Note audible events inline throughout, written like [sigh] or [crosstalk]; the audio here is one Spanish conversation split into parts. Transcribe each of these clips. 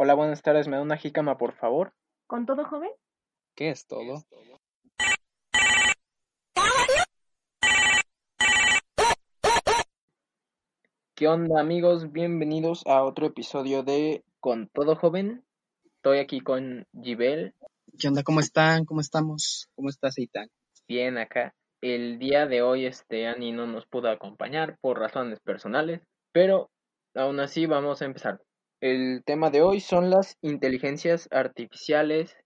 Hola, buenas tardes. ¿Me da una jícama, por favor? ¿Con todo, joven? ¿Qué es todo? ¿Qué onda, amigos? Bienvenidos a otro episodio de Con todo, joven. Estoy aquí con Gibel. ¿Qué onda? ¿Cómo están? ¿Cómo estamos? ¿Cómo estás, Eitan? Bien, acá. El día de hoy, este Ani no nos pudo acompañar por razones personales, pero aún así vamos a empezar. El tema de hoy son las inteligencias artificiales.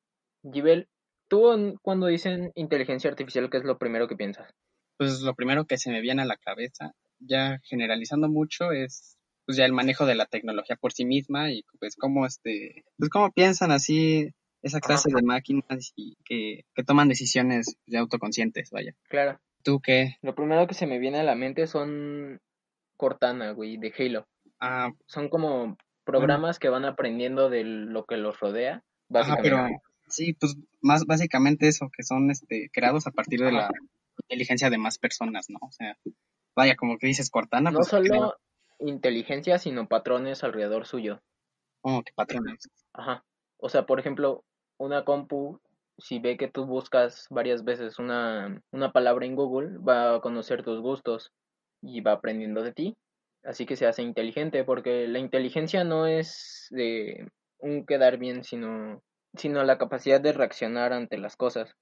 Gibel, tú cuando dicen inteligencia artificial, ¿qué es lo primero que piensas? Pues lo primero que se me viene a la cabeza, ya generalizando mucho, es pues ya el manejo de la tecnología por sí misma y pues cómo este, pues cómo piensan así esa clase de máquinas y que, que toman decisiones ya autoconscientes, vaya. Claro. ¿Tú qué? Lo primero que se me viene a la mente son Cortana, güey, de Halo. Ah, Son como programas que van aprendiendo de lo que los rodea, ajá, básicamente. pero sí, pues más básicamente eso, que son este creados a partir de la inteligencia de más personas, ¿no? O sea, vaya, como que dices Cortana, no pues solo inteligencia, sino patrones alrededor suyo. que patrones. Ajá. O sea, por ejemplo, una compu, si ve que tú buscas varias veces una, una palabra en Google, va a conocer tus gustos y va aprendiendo de ti. Así que se hace inteligente, porque la inteligencia no es de un quedar bien, sino, sino la capacidad de reaccionar ante las cosas.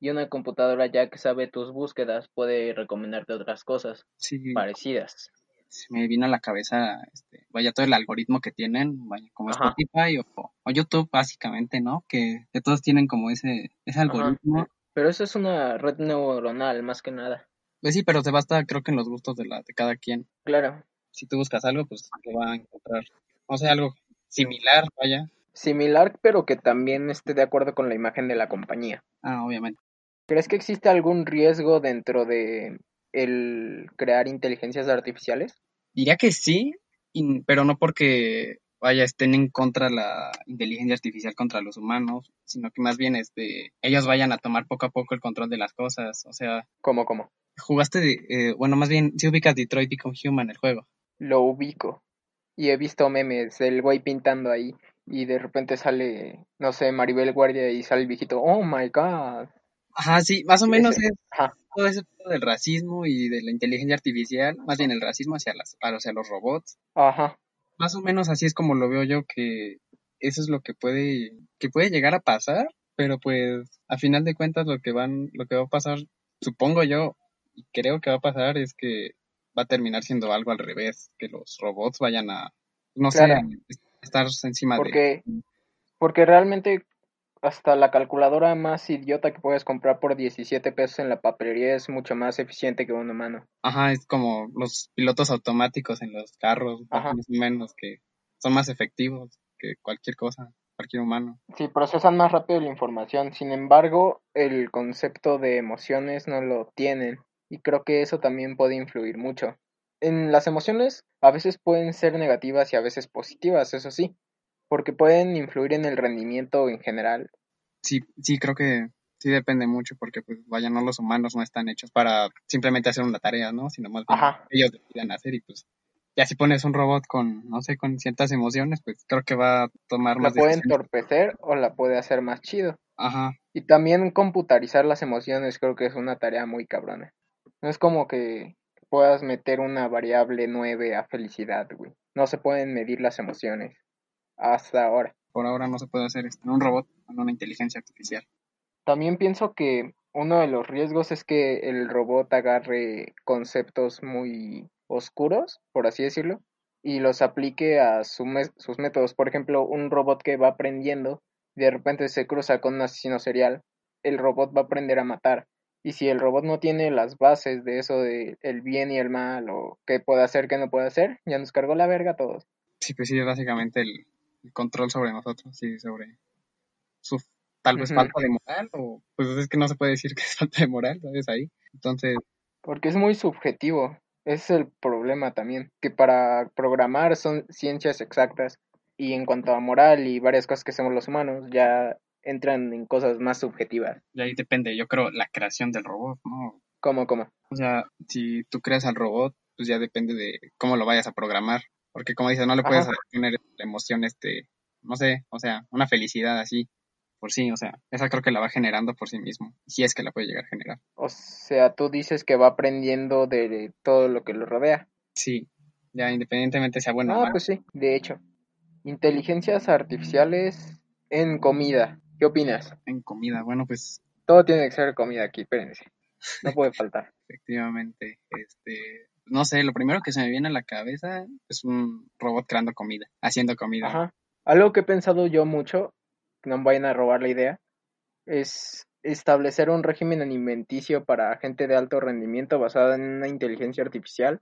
Y una computadora ya que sabe tus búsquedas puede recomendarte otras cosas Sí, parecidas. se me vino a la cabeza, este, vaya, todo el algoritmo que tienen, vaya, como Ajá. Spotify o, o YouTube, básicamente, ¿no? Que, que todos tienen como ese, ese algoritmo. Pero eso es una red neuronal, más que nada. Pues sí, pero se basta, creo que en los gustos de la, de cada quien. Claro. Si tú buscas algo, pues te va a encontrar, o sea, algo similar, vaya. Similar, pero que también esté de acuerdo con la imagen de la compañía. Ah, obviamente. ¿Crees que existe algún riesgo dentro de el crear inteligencias artificiales? Diría que sí, pero no porque vaya estén en contra la inteligencia artificial contra los humanos, sino que más bien este ellos vayan a tomar poco a poco el control de las cosas. O sea, ¿Cómo, cómo? jugaste, de- eh, bueno, más bien si ubicas Detroit Become Human el juego. Lo ubico. Y he visto memes del güey pintando ahí y de repente sale, no sé, Maribel Guardia y sale el viejito. Oh my god. Ajá, sí, más o menos es Ajá. todo ese del racismo y de la inteligencia artificial, más bien el racismo hacia las hacia los robots. Ajá. Más o menos así es como lo veo yo que eso es lo que puede que puede llegar a pasar, pero pues a final de cuentas lo que van lo que va a pasar, supongo yo y creo que va a pasar es que va a terminar siendo algo al revés, que los robots vayan a no Claro. sé, estar encima de Porque, porque realmente hasta la calculadora más idiota que puedes comprar por 17 pesos en la papelería es mucho más eficiente que un humano. Ajá, es como los pilotos automáticos en los carros, Ajá. más o menos, que son más efectivos que cualquier cosa, cualquier humano. Sí, procesan más rápido la información. Sin embargo, el concepto de emociones no lo tienen. Y creo que eso también puede influir mucho. En las emociones a veces pueden ser negativas y a veces positivas, eso sí. Porque pueden influir en el rendimiento en general. Sí, sí, creo que sí depende mucho, porque pues vaya, no los humanos no están hechos para simplemente hacer una tarea, ¿no? Sino más bien Ajá. ellos decidan hacer y pues ya si pones un robot con, no sé, con ciertas emociones, pues creo que va a tomar La más puede decisiones. entorpecer o la puede hacer más chido. Ajá, Y también computarizar las emociones creo que es una tarea muy cabrona. No es como que puedas meter una variable 9 a felicidad, güey. No se pueden medir las emociones. Hasta ahora. por ahora no se puede hacer esto en un robot con una inteligencia artificial. También pienso que uno de los riesgos es que el robot agarre conceptos muy oscuros, por así decirlo, y los aplique a su sus métodos. Por ejemplo, un robot que va aprendiendo, de repente se cruza con un asesino serial, el robot va a aprender a matar. Y si el robot no tiene las bases de eso de el bien y el mal, o qué puede hacer, qué no puede hacer, ya nos cargó la verga a todos. Sí, pues sí, es básicamente el, el control sobre nosotros, sí, sobre su tal vez falta de moral, o pues es que no se puede decir que [laughs] es falta de moral, ¿sabes? Ahí. Entonces, Porque es muy subjetivo. Ese es el problema también. Que para programar son ciencias exactas. Y en cuanto a moral y varias cosas que hacemos los humanos, ya entran en cosas más subjetivas. de ahí depende, yo creo, la creación del robot, ¿no? ¿Cómo, cómo? O sea, si tú creas al robot, pues ya depende de cómo lo vayas a programar. Porque como dices, no le puedes poner la emoción, este, no sé, o sea, una felicidad así, por sí, o sea, esa creo que la va generando por sí mismo, si es que la puede llegar a generar. O sea, tú dices que va aprendiendo de todo lo que lo rodea. Sí, ya independientemente sea bueno o Ah, malo. pues sí, de hecho. Inteligencias artificiales en comida. ¿Qué opinas? En comida, bueno, pues Todo tiene que ser comida aquí, espérense. No puede faltar. [laughs] efectivamente, este, no sé, lo primero que se me viene a la cabeza es un robot creando comida, haciendo comida. Ajá. Algo que he pensado yo mucho, que no me vayan a robar la idea, es establecer un régimen alimenticio para gente de alto rendimiento basada en una inteligencia artificial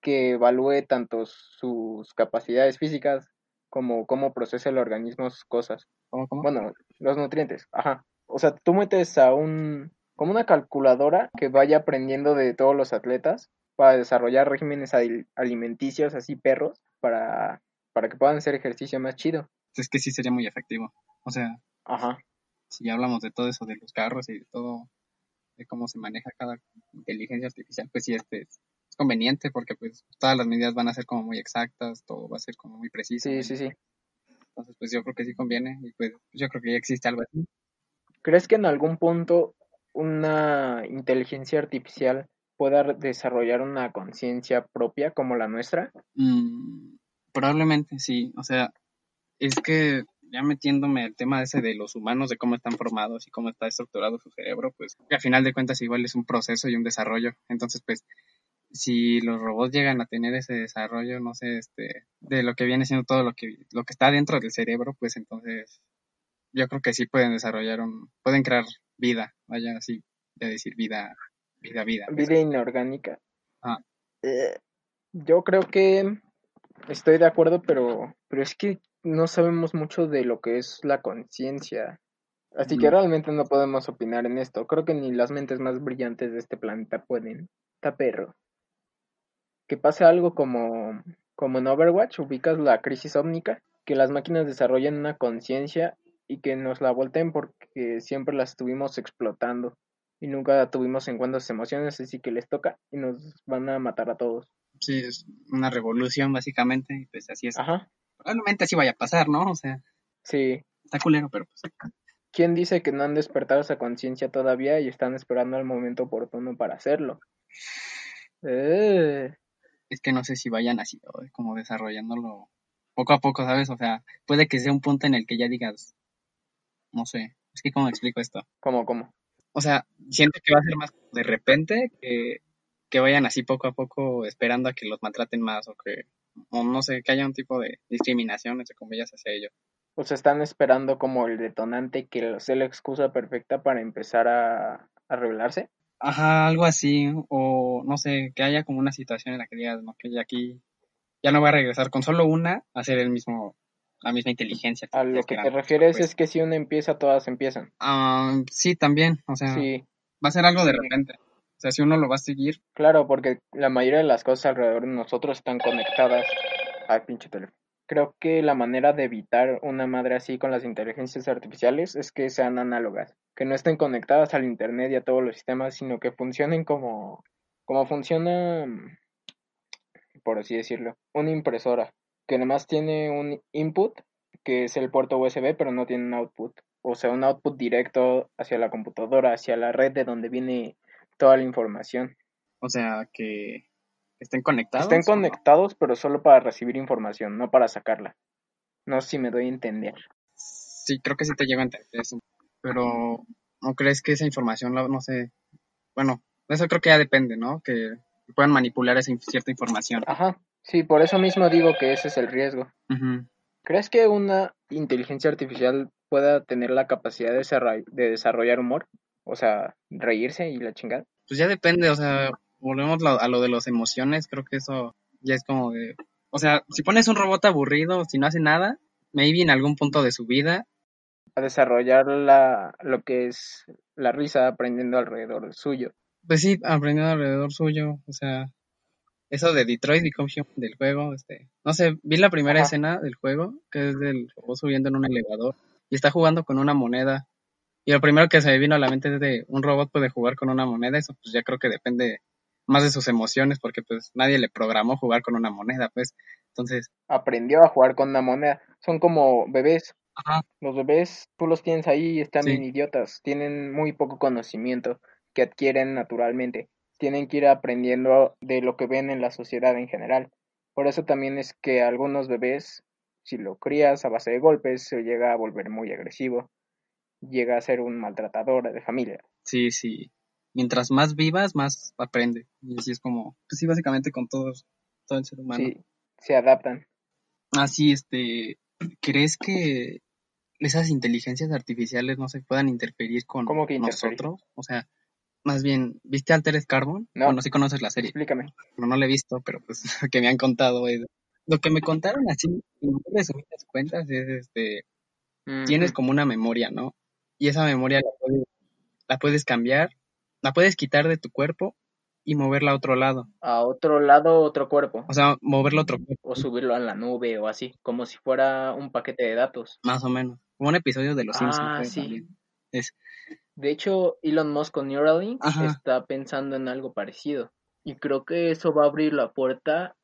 que evalúe tanto sus capacidades físicas como cómo procesa el organismo sus cosas. ¿Cómo, cómo? Bueno, los nutrientes, ajá. O sea, tú metes a un, como una calculadora que vaya aprendiendo de todos los atletas para desarrollar regímenes al- alimenticios así perros para, para que puedan hacer ejercicio más chido. Es que sí sería muy efectivo. O sea, Ajá. si hablamos de todo eso de los carros y de todo, de cómo se maneja cada inteligencia artificial, pues sí, este es, es conveniente porque pues todas las medidas van a ser como muy exactas, todo va a ser como muy preciso. Sí, sí, sí. Entonces, pues yo creo que sí conviene y pues yo creo que ya existe algo así. ¿Crees que en algún punto una inteligencia artificial pueda desarrollar una conciencia propia como la nuestra? Mm, probablemente sí, o sea, es que ya metiéndome al tema ese de los humanos, de cómo están formados y cómo está estructurado su cerebro, pues que a final de cuentas igual es un proceso y un desarrollo. Entonces, pues, si los robots llegan a tener ese desarrollo, no sé, este, de lo que viene siendo todo lo que, lo que está dentro del cerebro, pues entonces yo creo que sí pueden desarrollar un, pueden crear vida, vaya así, de decir vida, vida, vida. pues. Vida inorgánica. Ah. Eh, yo creo que estoy de acuerdo, pero, pero es que no sabemos mucho de lo que es la conciencia. Así que realmente no podemos opinar en esto. Creo que ni las mentes más brillantes de este planeta pueden. Está perro. Que pase algo como, como en Overwatch, ubicas la crisis ómnica, que las máquinas desarrollen una conciencia y que nos la volteen porque siempre las estuvimos explotando y nunca tuvimos en cuenta sus emociones, así que les toca y nos van a matar a todos. Sí, es una revolución básicamente, y pues así es. Ajá, Probablemente así vaya a pasar, ¿no? O sea, sí. está culero, pero pues ¿Quién dice que no han despertado esa conciencia todavía y están esperando el momento oportuno para hacerlo? Eh, es que no sé si vayan así, o como desarrollándolo poco a poco, ¿sabes? O sea, puede que sea un punto en el que ya digas, no sé, es que cómo explico esto. ¿Cómo, cómo? O sea, siento que va a ser más de repente que, que vayan así poco a poco esperando a que los maltraten más o que, o no sé, que haya un tipo de discriminación, entre comillas, hacia ellos. O sea, están esperando como el detonante que sea la excusa perfecta para empezar a, a rebelarse. Ajá, algo así, o no sé, que haya como una situación en la que digas, no, que ya aquí ya no voy a regresar con solo una a hacer el mismo, la misma inteligencia. A lo que te refieres pues. es que si uno empieza, todas empiezan. Ah, sí, también, o sea, Sí, va a ser algo de repente. O sea, si uno lo va a seguir, claro, porque la mayoría de las cosas alrededor de nosotros están conectadas al pinche teléfono. Creo que la manera de evitar una madre así con las inteligencias artificiales es que sean análogas, que no estén conectadas al internet y a todos los sistemas, sino que funcionen como, como funciona, mm, por así decirlo, una impresora, que nomás tiene un input, que es el puerto USB, pero no tiene un output. O sea, un output directo hacia la computadora, hacia la red de donde viene toda la información. o sea, que estén conectados. Estén conectados, pero solo para recibir información, no para sacarla. No sé si me doy a entender. Sí, creo que sí te llego a entender eso. Pero, ¿no crees que esa información, no sé, bueno, eso creo que ya depende, ¿no? Que puedan manipular esa cierta información. Ajá, sí, por eso mismo digo que ese es el riesgo. ¿Crees que una inteligencia artificial pueda tener la capacidad de, desarroll- de desarrollar humor? O sea, reírse y la chingada. Pues ya depende, o sea, volvemos a lo de las emociones, creo que eso ya es como de, o sea, si pones un robot aburrido, si no hace nada, maybe en algún punto de su vida, A desarrollar la, lo que es la risa aprendiendo alrededor suyo. pues sí, aprendiendo alrededor suyo, o sea, eso de Detroit Become Human del juego, este, no sé, vi la primera Ajá. escena del juego, que es del robot subiendo en un elevador, y está jugando con una moneda, y lo primero que se me vino a la mente es de un robot puede jugar con una moneda, eso pues ya creo que depende más de sus emociones, porque pues nadie le programó jugar con una moneda, pues, entonces, Aprendió a jugar con una moneda. Son como bebés. ajá, Los bebés, tú los tienes ahí y están Sí. bien idiotas. Tienen muy poco conocimiento que adquieren naturalmente. Tienen que ir aprendiendo de lo que ven en la sociedad en general. Por eso también es que algunos bebés, si lo crías a base de golpes, se llega a volver muy agresivo. Llega a ser un maltratador de familia. sí, sí, mientras más vivas, más aprende, y así es como, pues sí, básicamente con todos, todo el ser humano. Sí, se adaptan. Así, este, ¿crees que esas inteligencias artificiales no se puedan interferir con ¿Cómo que interferir? nosotros? O sea, más bien, ¿viste Altered Carbon? No. Bueno, sí conoces la serie, Explícame. pero no la he visto, pero pues [laughs] lo que me han contado es... Lo que me contaron así, en resumidas cuentas, es este, tienes como una memoria, ¿no? Y esa memoria la puedes, la puedes cambiar, la puedes quitar de tu cuerpo y moverla a otro lado. a otro lado, otro cuerpo. O sea, moverla a otro cuerpo, O subirlo a la nube o así. Como si fuera un paquete de datos. más o menos. Como un episodio de Los Simpsons. Ah, sí. Es, De hecho, Elon Musk con Neuralink Ajá. está pensando en algo parecido. Y creo que eso va a abrir la puerta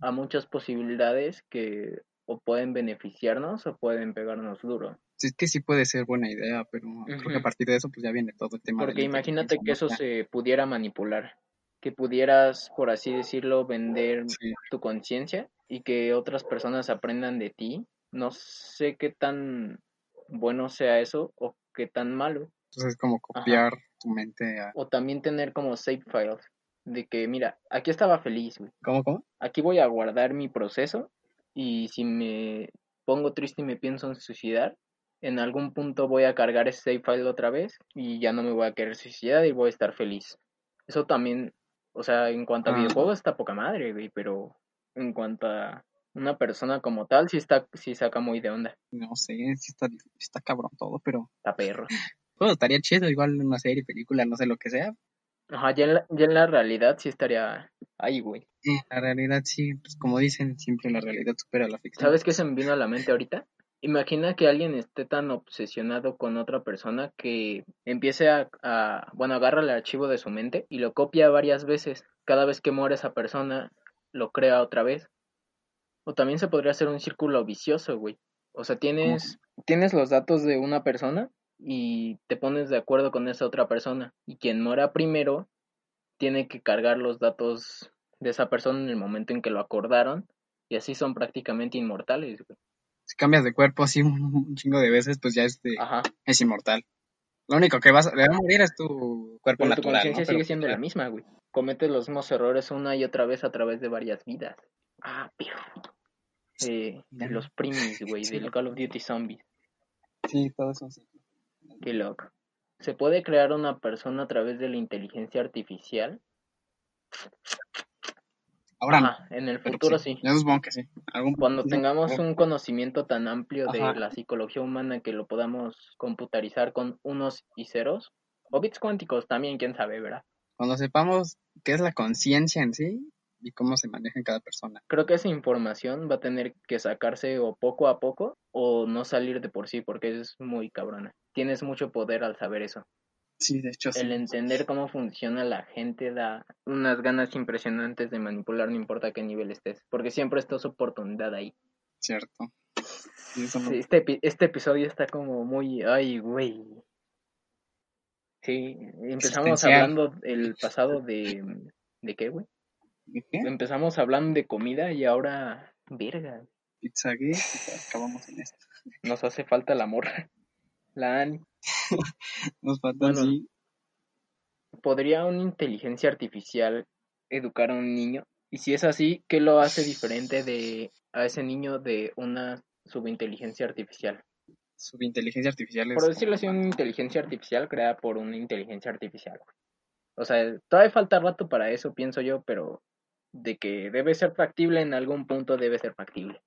a muchas posibilidades que o pueden beneficiarnos o pueden pegarnos duro. Sí, es que sí puede ser buena idea, pero creo que a partir de eso pues ya viene todo el tema Porque imagínate que eso se pudiera manipular. Que pudieras, por así decirlo, vender. Sí, tu conciencia y que otras personas aprendan de ti. No sé qué tan bueno sea eso o qué tan malo. entonces es como copiar tu mente a... O también tener como save files. De que, mira, aquí estaba feliz, güey. ¿Cómo, cómo? Aquí voy a guardar mi proceso y si me pongo triste y me pienso en suicidar, en algún punto voy a cargar ese save file otra vez y ya no me voy a querer suicidar y voy a estar feliz. Eso también, o sea, en cuanto a Ah. videojuegos está poca madre, güey, pero en cuanto a una persona como tal, sí está, sí saca muy de onda. No sé, sí está, sí está cabrón todo, pero Está perro. [laughs] pues, estaría chido, igual una serie, película, no sé lo que sea. Ajá, ya en la, ya en la realidad sí estaría ahí, güey. Eh, La realidad sí, pues como dicen, siempre la realidad supera la ficción. ¿Sabes qué se me vino a la mente ahorita? Imagina que alguien esté tan obsesionado con otra persona que empiece a, a- bueno, agarra el archivo de su mente y lo copia varias veces. Cada vez que muere esa persona, lo crea otra vez. O también se podría hacer un círculo vicioso, güey. O sea, tienes, tienes los datos de una persona y te pones de acuerdo con esa otra persona. Y quien muera primero tiene que cargar los datos de esa persona en el momento en que lo acordaron. Y así son prácticamente inmortales, güey. Si cambias de cuerpo así [laughs] un, chingo de veces, pues ya este, Ajá. es inmortal. Lo único que vas a, le va a morir es tu cuerpo Pero tu natural, conciencia ¿no? sigue Pero, siendo pues, la misma, güey. Cometes los mismos errores una y otra vez a través de varias vidas. Ah, pero... Eh, de los primis, güey, Sí. del Call of Duty Zombies. Sí, todo eso sí. Qué loco. ¿Se puede crear una persona a través de la inteligencia artificial? Ahora no. En el pero futuro sí. sí. Yo supongo que sí. Algún Cuando sí, tengamos un conocimiento tan amplio de la psicología humana que lo podamos computarizar con unos y ceros, o bits cuánticos también, quién sabe, ¿verdad? Cuando sepamos qué es la conciencia en sí y cómo se maneja en cada persona. Creo que esa información va a tener que sacarse o poco a poco o no salir de por sí porque es muy cabrona. Tienes mucho poder al saber eso. Sí, de hecho sí. El entender cómo funciona la gente da unas ganas impresionantes de manipular, no importa qué nivel estés, porque siempre está su oportunidad ahí. Cierto. Sí, eso este, este episodio está como muy, ay, güey. Sí, empezamos hablando el [laughs] pasado de, ¿de qué, güey? ¿De qué? Empezamos hablando de comida y ahora, verga, Pizzagate y acabamos en esto. nos hace falta [laughs] la morra. La Ani. Nos falta Bueno. ¿Podría una inteligencia artificial educar a un niño? Y si es así, ¿qué lo hace diferente de a ese niño de una subinteligencia artificial? Subinteligencia artificial es Por decirlo así, una inteligencia artificial creada por una inteligencia artificial. O sea, todavía falta rato para eso, pienso yo, pero de que debe ser factible en algún punto debe ser factible.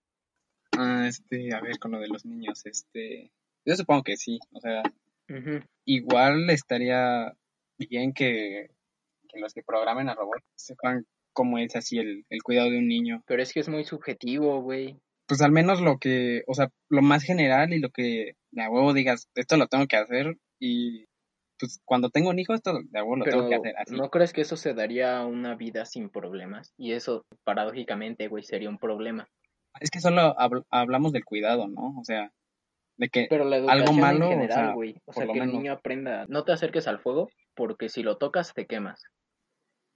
Ah, este, a ver, con lo de los niños, este, yo supongo que sí, o sea, Ujú. igual estaría bien que, que los que programen a robots sepan cómo es así el, el cuidado de un niño. Pero es que es muy subjetivo, güey. Pues al menos lo que, o sea, lo más general y lo que de a huevo digas, esto lo tengo que hacer y pues cuando tengo un hijo esto de a huevo lo Pero tengo que hacer así. ¿no crees que eso se daría una vida sin problemas? Y eso, paradójicamente, güey, sería un problema. Es que solo habl- hablamos del cuidado, ¿no? O sea, de que Pero la algo educación malo, en o general, sea, güey. O sea, lo que el niño aprenda. No te acerques al fuego porque si lo tocas te quemas.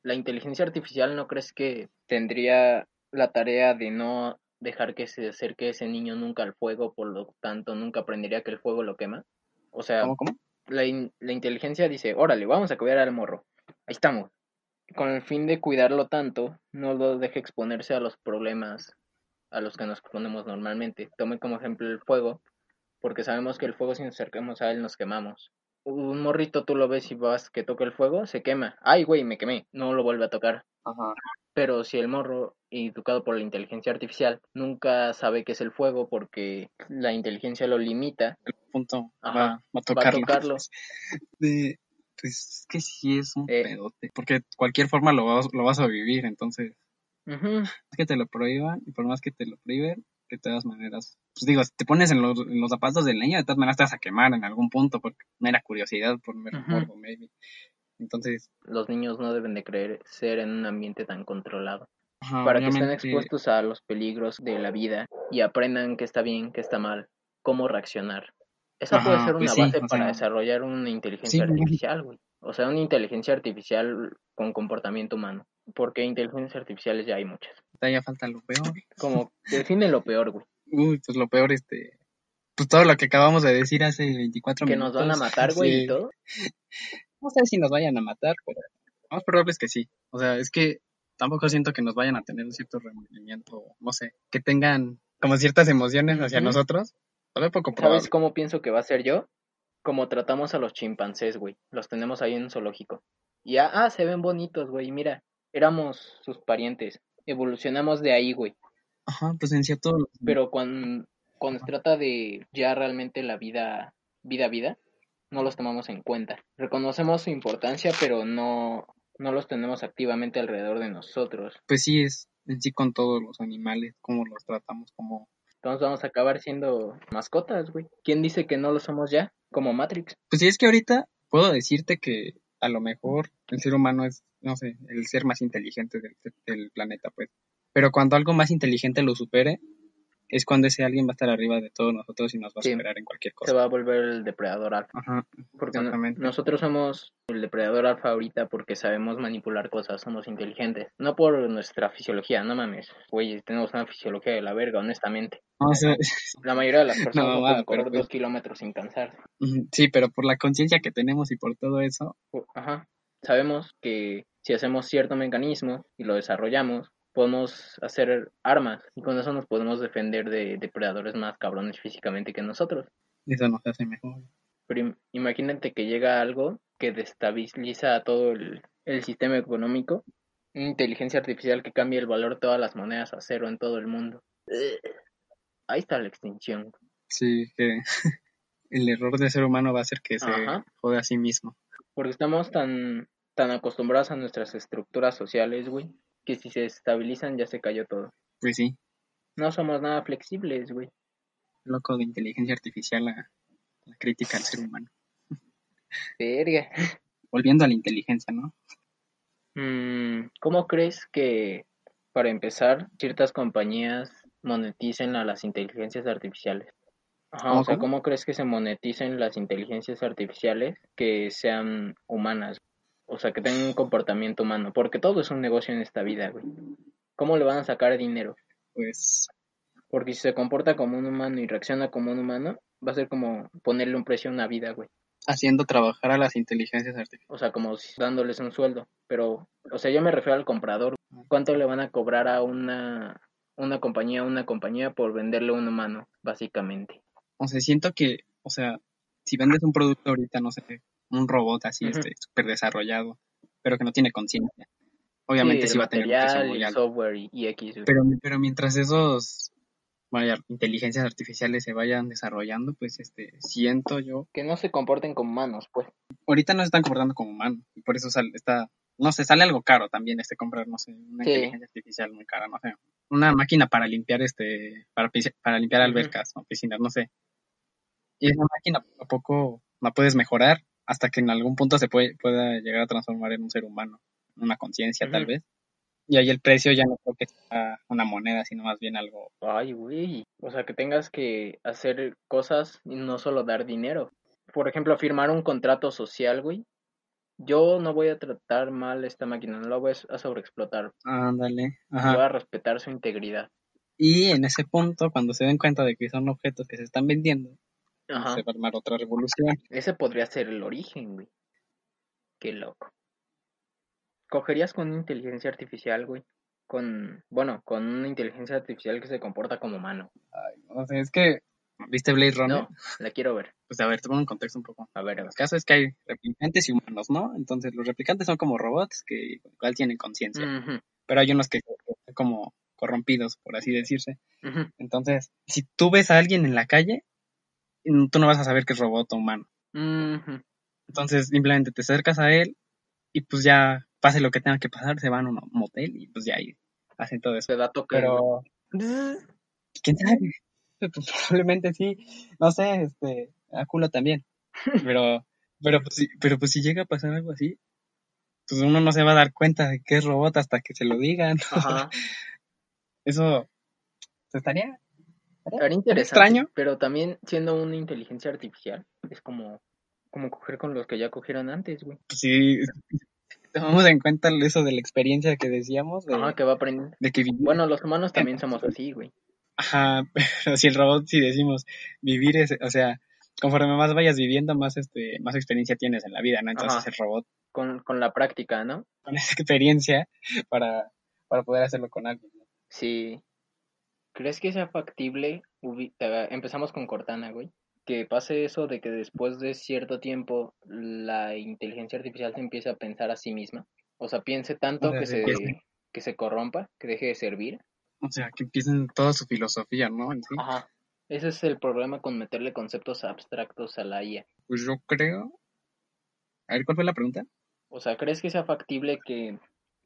La inteligencia artificial, ¿no crees que tendría la tarea de no dejar que se acerque ese niño nunca al fuego, por lo tanto nunca aprendería que el fuego lo quema? O sea, ¿cómo, cómo? la, in- la inteligencia dice, órale, vamos a cuidar al morro. Ahí estamos. Con el fin de cuidarlo tanto, no lo deje exponerse a los problemas a los que nos exponemos normalmente. Tome como ejemplo el fuego, porque sabemos que el fuego si nos acercamos a él nos quemamos. Un morrito tú lo ves y vas que toca el fuego, se quema. Ay, güey, me quemé. No lo vuelve a tocar. Ajá. Pero si el morro, educado por la inteligencia artificial, nunca sabe qué es el fuego porque la inteligencia lo limita, punto Ajá, va, va a va a tocarlo. [laughs] De, pues es que sí es un Eh. pedote, porque de cualquier forma lo vas, lo vas a vivir, entonces es que te lo prohíban y por más que te lo prohíben, de todas maneras, pues digo, si te pones en los, en los zapatos del niño, de todas maneras te vas a quemar en algún punto por mera curiosidad, por mero Ujú. morbo, maybe. Entonces, los niños no deben de crecer en un ambiente tan controlado ajá, para que estén expuestos a los peligros de la vida y aprendan qué está bien, qué está mal, cómo reaccionar. Esa Ajá, puede ser pues una sí, base para sea, desarrollar una inteligencia sí, artificial, güey. O sea, una inteligencia artificial con comportamiento humano. Porque inteligencias artificiales ya hay muchas. Ya falta lo peor. Como define lo peor, güey. Uy, pues lo peor, este, pues todo lo que acabamos de decir hace 24 Que nos minutos. van a matar, güey, sí. y todo. [laughs] No sé si nos vayan a matar, pero lo más probable es que sí. O sea, es que tampoco siento que nos vayan a tener un cierto remordimiento, no sé, que tengan como ciertas emociones hacia Ujú. nosotros. Lo veo poco probable. ¿Sabes cómo pienso que va a ser yo? Como tratamos a los chimpancés, güey. Los tenemos ahí en un zoológico. Y ah, se ven bonitos, güey. Mira, éramos sus parientes. Evolucionamos de ahí, güey. Ajá, pues en cierto... Pero cuando, cuando se trata de ya realmente la vida, vida, vida, no los tomamos en cuenta. Reconocemos su importancia, pero no, no los tenemos activamente alrededor de nosotros. Pues sí, es en sí con todos los animales, cómo los tratamos, como... Entonces vamos a acabar siendo mascotas, güey. ¿Quién dice que no lo somos ya? Como Matrix. Pues sí, es que ahorita puedo decirte que a lo mejor el ser humano es, no sé, el ser más inteligente del, planeta, pues. Pero cuando algo más inteligente lo supere, es cuando ese alguien va a estar arriba de todos nosotros y nos va a Sí. superar en cualquier Se cosa. va a volver el depredador alfa. Ajá, Porque nosotros somos el depredador alfa ahorita porque sabemos manipular cosas, somos inteligentes. No por nuestra fisiología, no mames. Güey, tenemos una fisiología de la verga, honestamente. No, o sea, [laughs] La mayoría de las [laughs] personas No, pueden correr pues- dos kilómetros sin cansarse. Sí, pero por la conciencia que tenemos y por todo eso, Ajá. Sabemos que si hacemos cierto mecanismo y lo desarrollamos, podemos hacer armas y con eso nos podemos defender de depredadores más cabrones físicamente que nosotros. eso nos hace mejor. Pero im- imagínate que llega algo que destabiliza a todo el, el sistema económico, una inteligencia artificial que cambie el valor de todas las monedas a cero en todo el mundo. Ahí está la extinción. Sí, que [laughs] el error de ser humano va a ser que se Ajá. jode a sí mismo. Porque estamos tan, tan acostumbrados a nuestras estructuras sociales, güey, que si se estabilizan ya se cayó todo. Pues sí, No somos nada flexibles, güey. loco de inteligencia artificial la, la crítica al ser humano. Verga. Volviendo a la inteligencia, ¿no? Mm, ¿Cómo crees que, para empezar, ciertas compañías moneticen a las inteligencias artificiales? Ajá, ¿Cómo, o sea, cómo? ¿cómo crees que se moneticen las inteligencias artificiales que sean humanas? O sea, que tengan un comportamiento humano, porque todo es un negocio en esta vida, güey. ¿Cómo le van a sacar dinero? Pues Porque si se comporta como un humano y reacciona como un humano, va a ser como ponerle un precio a una vida, güey. haciendo trabajar a las inteligencias artificiales. O sea, como dándoles un sueldo. Pero, o sea, yo me refiero al comprador. ¿Cuánto le van a cobrar a una, una compañía, una compañía por venderle a un humano, básicamente? O sea, siento que, o sea, si vendes un producto ahorita, no sé, un robot así, este, súper desarrollado, pero que no tiene conciencia, obviamente sí, va a tener muy alto. software y, y X. Pero, pero mientras esos vaya, inteligencias artificiales se vayan desarrollando, pues este, siento yo. Que no se comporten como humanos, pues. Ahorita no se están comportando como humanos, y por eso sale, está, no sé, sale algo caro también este comprar, no sé, una Sí. inteligencia artificial muy cara, no sé. Una máquina para limpiar este, para, para limpiar albercas o piscinas, no sé. Y esa máquina poco a poco la puedes mejorar hasta que en algún punto se puede, pueda llegar a transformar en un ser humano, una conciencia tal vez. Y ahí el precio ya no creo que sea una moneda, sino más bien algo. Ay, güey. O sea, que tengas que hacer cosas y no solo dar dinero. Por ejemplo, firmar un contrato social, güey. Yo no voy a tratar mal esta máquina, no la voy a sobreexplotar. Ándale. Voy Ajá. a respetar su integridad. Y en ese punto, cuando se den cuenta de que son objetos que se están vendiendo, Ajá. se va a armar otra revolución. Ese podría ser el origen, güey. Qué loco. ¿Cogerías con una inteligencia artificial, güey? Con, bueno, con una inteligencia artificial que se comporta como humano. O sea, es que, ¿viste Blade Runner? No, la quiero ver. Pues a ver, te pongo en contexto un poco. A ver, a ver. El caso es que hay replicantes y humanos, ¿no? Entonces, los replicantes son como robots que igual tienen conciencia, pero hay unos que son como corrompidos, por así decirse. Entonces, si tú ves a alguien en la calle, tú no vas a saber que es robot o humano. Entonces, simplemente te acercas a él y pues ya pase lo que tenga que pasar, se van a un motel y pues ya ahí hacen todo eso. Te da toque. Pero, ¿quién sabe? [laughs] Pues, probablemente sí. No sé, este, a culo también. [laughs] Pero, pero, pues, si- pero pues si llega a pasar algo así, pues uno no se va a dar cuenta de que es robot hasta que se lo digan. Ajá. [laughs] Eso pues, estaría Estaría interesante. extraño. Pero también siendo una inteligencia artificial, es como, como coger con los que ya cogieron antes, güey. Si tomamos en cuenta eso de la experiencia que decíamos, de, Ajá, que va aprendiendo. de que vivir, Bueno, los humanos también somos así, güey. ajá, [laughs] pero si el robot, si decimos vivir es, o sea, conforme más vayas viviendo, más este, más experiencia tienes en la vida, ¿no? Entonces Ajá. el robot Con, con la práctica, ¿no? con esa experiencia para, para poder hacerlo con alguien. ¿no? Sí. ¿Crees que sea factible? te- Empezamos con Cortana, güey. Que pase eso de que después de cierto tiempo la inteligencia artificial se empiece a pensar a sí misma. O sea, piense tanto O sea, que se que se corrompa, que deje de servir. O sea, que empiecen toda su filosofía, ¿no? En sí. Ajá. Ese es el problema con meterle conceptos abstractos a la IA. Pues yo creo. A ver, ¿cuál fue la pregunta? O sea, ¿crees que sea factible que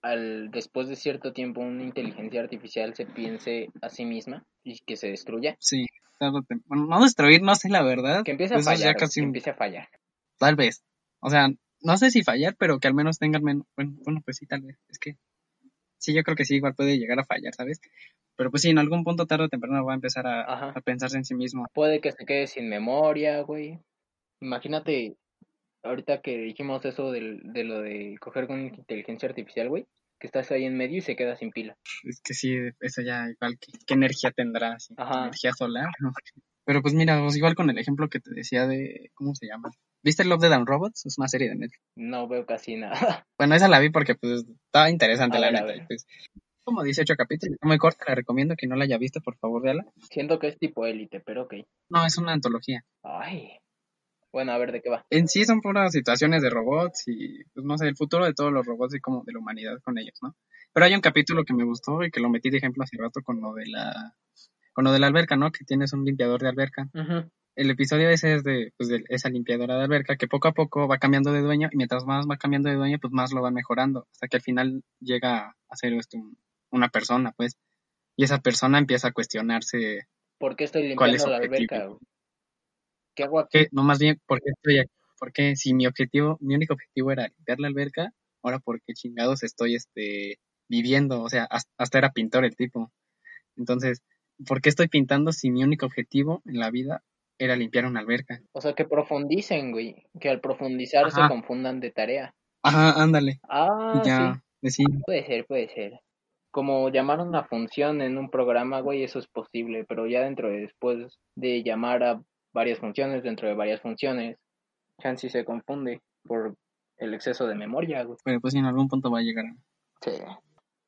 al después de cierto tiempo una inteligencia artificial se piense a sí misma y que se destruya? Sí, tarde o tem- bueno, no destruir, no sé la verdad. Que empiece a Eso fallar, casi que empiece a fallar. Tal vez. O sea, no sé si fallar, pero que al menos tengan menos. Bueno, bueno, pues sí, tal vez. Es que. Sí, yo creo que sí, igual puede llegar a fallar, ¿sabes? Pero pues sí, en algún punto tarde o temprano va a empezar a, a pensarse en sí mismo. Puede que se quede sin memoria, güey. Imagínate, ahorita que dijimos eso del, de lo de coger con inteligencia artificial, güey, que estás ahí en medio y se queda sin pila. Es que sí, eso ya igual, ¿qué, qué energía tendrá? sí. ¿Energía solar? [laughs] No. Pero pues mira, pues igual con el ejemplo que te decía de. ¿Cómo se llama? ¿Viste Love, Dead and Robots? Es una serie de Netflix. No veo casi nada. [laughs] Bueno, esa la vi porque pues estaba interesante A la ver, a neta. ver. y, Pues, como 18 capítulos, muy corta, la recomiendo que no la haya visto, por favor, véala. Siento que es tipo élite, pero ok. No, es una antología. Ay. Bueno, a ver de qué va. En sí son puras situaciones de robots y, pues no sé, el futuro de todos los robots y como de la humanidad con ellos, ¿no? Pero hay un capítulo que me gustó y que lo metí de ejemplo hace rato con lo de la, con lo de la alberca, ¿no? Que tienes un limpiador de alberca. El episodio ese es de, pues, de esa limpiadora de alberca que poco a poco va cambiando de dueño y mientras más va cambiando de dueño, pues más lo va mejorando hasta que al final llega a ser esto un- una persona, pues. Y esa persona empieza a cuestionarse ¿Por qué estoy ¿Cuál es limpiando su la alberca? objetivo? ¿Qué hago aquí? no más bien por qué estoy aquí, porque si mi objetivo, mi único objetivo era limpiar la alberca, ahora por qué chingados estoy este viviendo, o sea, has- hasta era pintor el tipo. Entonces, ¿por qué estoy pintando si mi único objetivo en la vida era limpiar una alberca? O sea, que profundicen, güey. Que al profundizar se confundan de tarea. Ajá, ándale. Ah, ya, sí. sí. Puede ser, puede ser. Como llamar a una función en un programa, güey, eso es posible, pero ya dentro de después de llamar a varias funciones, dentro de varias funciones, Chansey se confunde por el exceso de memoria, güey. Pero pues en algún punto va a llegar. Sí.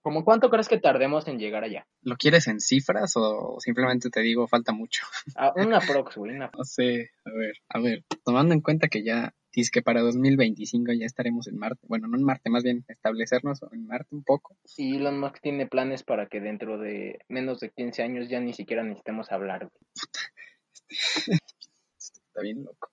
¿Cómo cuánto crees que tardemos en llegar allá? ¿Lo quieres en cifras o simplemente te digo falta mucho? A una prox, güey, una No sé, a ver, a ver, tomando en cuenta que ya dice que para 2025 ya estaremos en Marte. Bueno, no en Marte, más bien establecernos en Marte un poco. Y Elon Musk tiene planes para que dentro de menos de 15 años ya ni siquiera necesitemos hablar. [laughs] Está bien loco.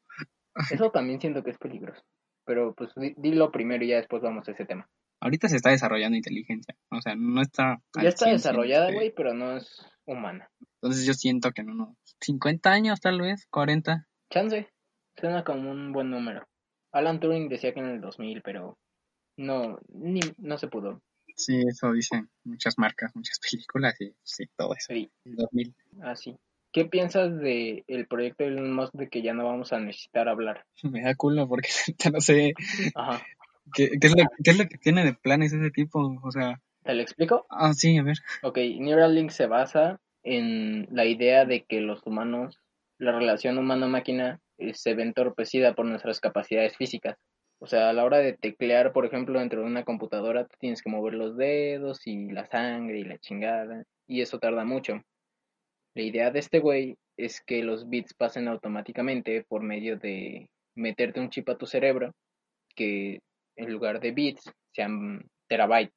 Eso también siento que es peligroso. Pero pues dilo primero y ya después vamos a ese tema. Ahorita se está desarrollando inteligencia. O sea, no está. Ya está desarrollada, güey, pero no es humana. Entonces yo siento que no, no. 50 años tal vez, 40. Chance. Suena como un buen número. Alan Turing decía que en el 2000, pero no, ni, no se pudo. Sí, eso dicen muchas marcas, muchas [laughs] películas y sí, todo eso. Sí. 2000. Ah, sí. ¿Qué piensas del el proyecto de Elon Musk de que ya no vamos a necesitar hablar? [laughs] Me da culo porque [laughs] no sé Ajá. ¿qué, qué, es lo, qué es lo que tiene de planes ese tipo. O sea, ¿Te lo explico? ah, sí, a ver. Ok, Neuralink se basa en la idea de que los humanos, la relación humano-máquina, eh, se ve entorpecida por nuestras capacidades físicas. O sea, a la hora de teclear, por ejemplo, dentro de una computadora, tú tienes que mover los dedos y la sangre y la chingada, y eso tarda mucho. La idea de este güey es que los bits pasen automáticamente por medio de meterte un chip a tu cerebro, que en lugar de bits sean terabytes,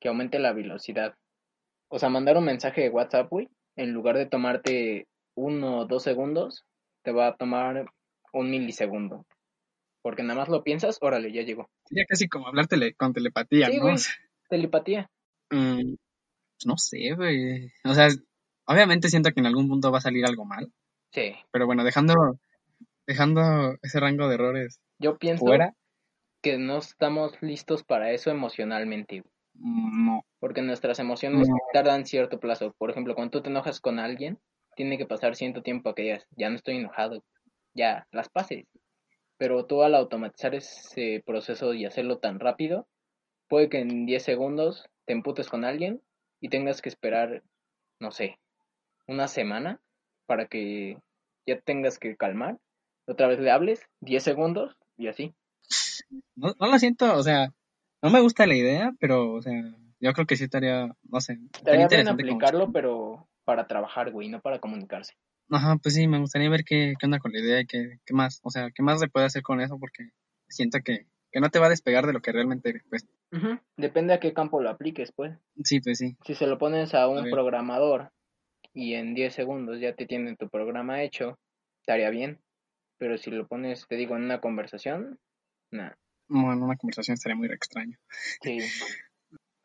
que aumente la velocidad. O sea, mandar un mensaje de WhatsApp, güey, en lugar de tomarte uno o dos segundos, te va a tomar un milisegundo. Porque nada más lo piensas, órale, ya llegó. Sería casi como hablar tele- con telepatía, Sí, ¿no? Telepatía. mm, no sé, güey. O sea, obviamente siento que en algún punto va a salir algo mal. Sí. Pero bueno, dejando, dejando ese rango de errores Yo pienso fuera, que no estamos listos para eso emocionalmente. no. Porque nuestras emociones No. tardan cierto plazo. Por ejemplo, cuando tú te enojas con alguien, tiene que pasar cierto tiempo a que digas, ya no estoy enojado, ya las pases. Pero tú al automatizar ese proceso y hacerlo tan rápido, puede que en 10 segundos te emputes con alguien y tengas que esperar, no sé, una semana para que ya tengas que calmar. Otra vez le hables, 10 segundos y así. no. No lo siento, o sea, no me gusta la idea, pero, o sea, yo creo que sí estaría, no sé, estaría bien como- aplicarlo, pero para trabajar, güey, no para comunicarse. Ajá, pues sí, me gustaría ver qué, qué onda con la idea y qué, qué más, o sea, qué más se puede hacer con eso, porque siento que, que no te va a despegar de lo que realmente eres, pues. Depende a qué campo lo apliques, pues. Sí, pues sí. Si se lo pones a un programador y en 10 segundos ya te tienen tu programa hecho, estaría bien. Pero si lo pones, te digo, en una conversación, nada. Bueno, una conversación estaría muy extraño. Sí. [laughs]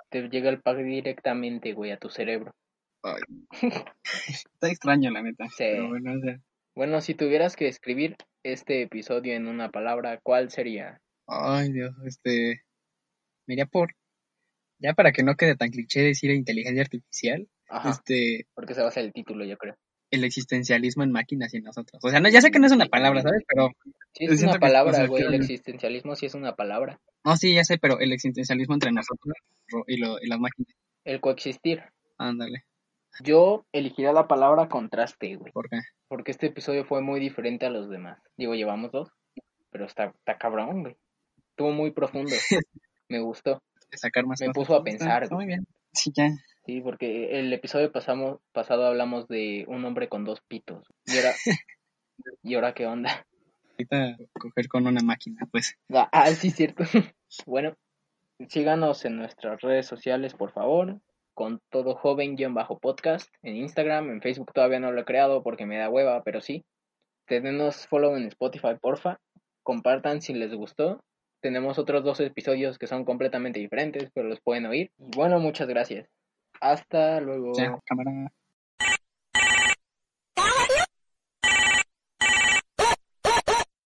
Te llega el pack directamente, güey, a tu cerebro. Ay. [laughs] Está extraño, la neta. Sí. Pero bueno, o sea, Bueno, si tuvieras que escribir este episodio en una palabra, ¿cuál sería? ay, Dios, este, me iría por, ya para que no quede tan cliché decir inteligencia artificial, Ajá, este, porque se va a ser el título, yo creo. el existencialismo en máquinas y en nosotros. O sea, no, ya sé que no es una palabra, ¿sabes? Pero, Sí, es una palabra, güey. El existencialismo sí es una palabra. no, sí, ya sé, pero el existencialismo entre nosotros ro- y, lo, y las máquinas. El coexistir. Ándale, Yo elegiría la palabra contraste, güey. ¿por qué? Porque este episodio fue muy diferente a los demás. Digo, llevamos dos, pero está, está cabrón, güey. Estuvo muy profundo. [laughs] Me gustó. Sacar más Me cosas. puso a Está- pensar, está güey. muy bien. Sí, ya. Sí, porque el episodio pasamos, pasado hablamos de un hombre con dos pitos. Y ahora, [laughs] ¿y ahora qué onda? Ahorita coger con una máquina, pues. Ah, ah, sí, cierto. [laughs] Bueno, síganos en nuestras redes sociales, por favor. Con todo joven-podcast en Instagram. En Facebook todavía no lo he creado porque me da hueva, pero sí. Tenenos follow en Spotify, porfa. Compartan si les gustó. Tenemos otros dos episodios que son completamente diferentes, pero los pueden oír. Y bueno, muchas gracias. Hasta luego. Ya, cámara.